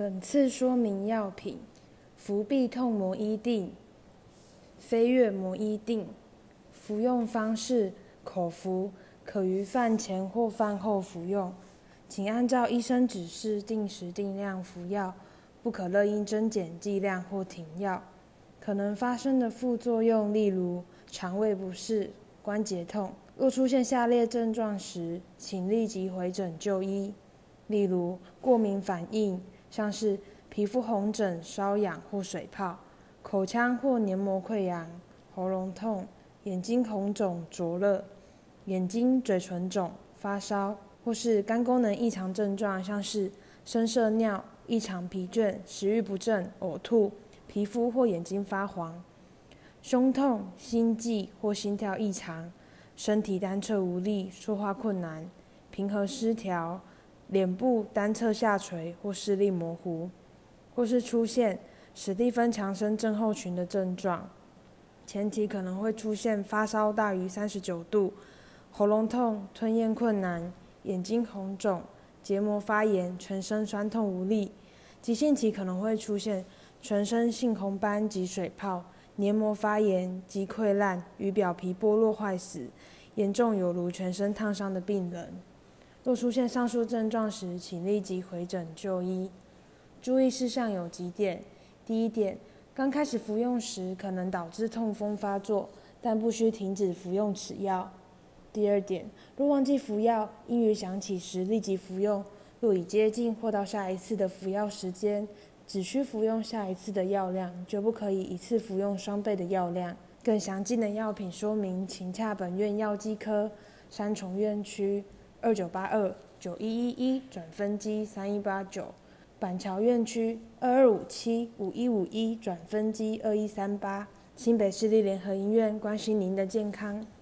本次说明药品：氟必痛摩衣錠、飞跃摩衣錠。服用方式：口服，可于饭前或饭后服用。请按照医生指示定时定量服药，不可任意增减剂量或停药。可能发生的副作用，例如肠胃不适、关节痛。若出现下列症状时，请立即回诊就医，例如过敏反应，像是皮肤红疹、瘙痒或水泡；口腔或黏膜溃疡；喉咙痛；眼睛红肿灼热；眼睛、嘴唇肿；发烧，或是肝功能异常症状，像是深色尿、异常疲倦、食欲不振、呕吐。皮肤或眼睛发黄，胸痛、心悸或心跳异常，身体单侧无力、说话困难、平衡失调，脸部单侧下垂或视力模糊，或是出现史蒂芬强森症候群的症状。前期可能会出现发烧大于三十九度、喉咙痛、吞咽困难、眼睛红肿、结膜发炎、全身酸痛无力。急性期可能会出现。全身性红斑及水泡、黏膜发炎及溃烂与表皮剥落坏死，严重有如全身烫伤的病人。若出现上述症状时，请立即回诊就医。注意事项有几点：第一点，刚开始服用时可能导致痛风发作，但不需停止服用此药。第二点，若忘记服药，应于想起时立即服用；若已接近或到下一次的服药时间，只需服用下一次的药量，绝不可以一次服用双倍的药量。更详尽的药品说明，请洽本院药剂科三重院区二九八二九一一一转分机三一八九，板桥院区二二五七五一五一转分机二一三八，新北市立联合医院关心您的健康。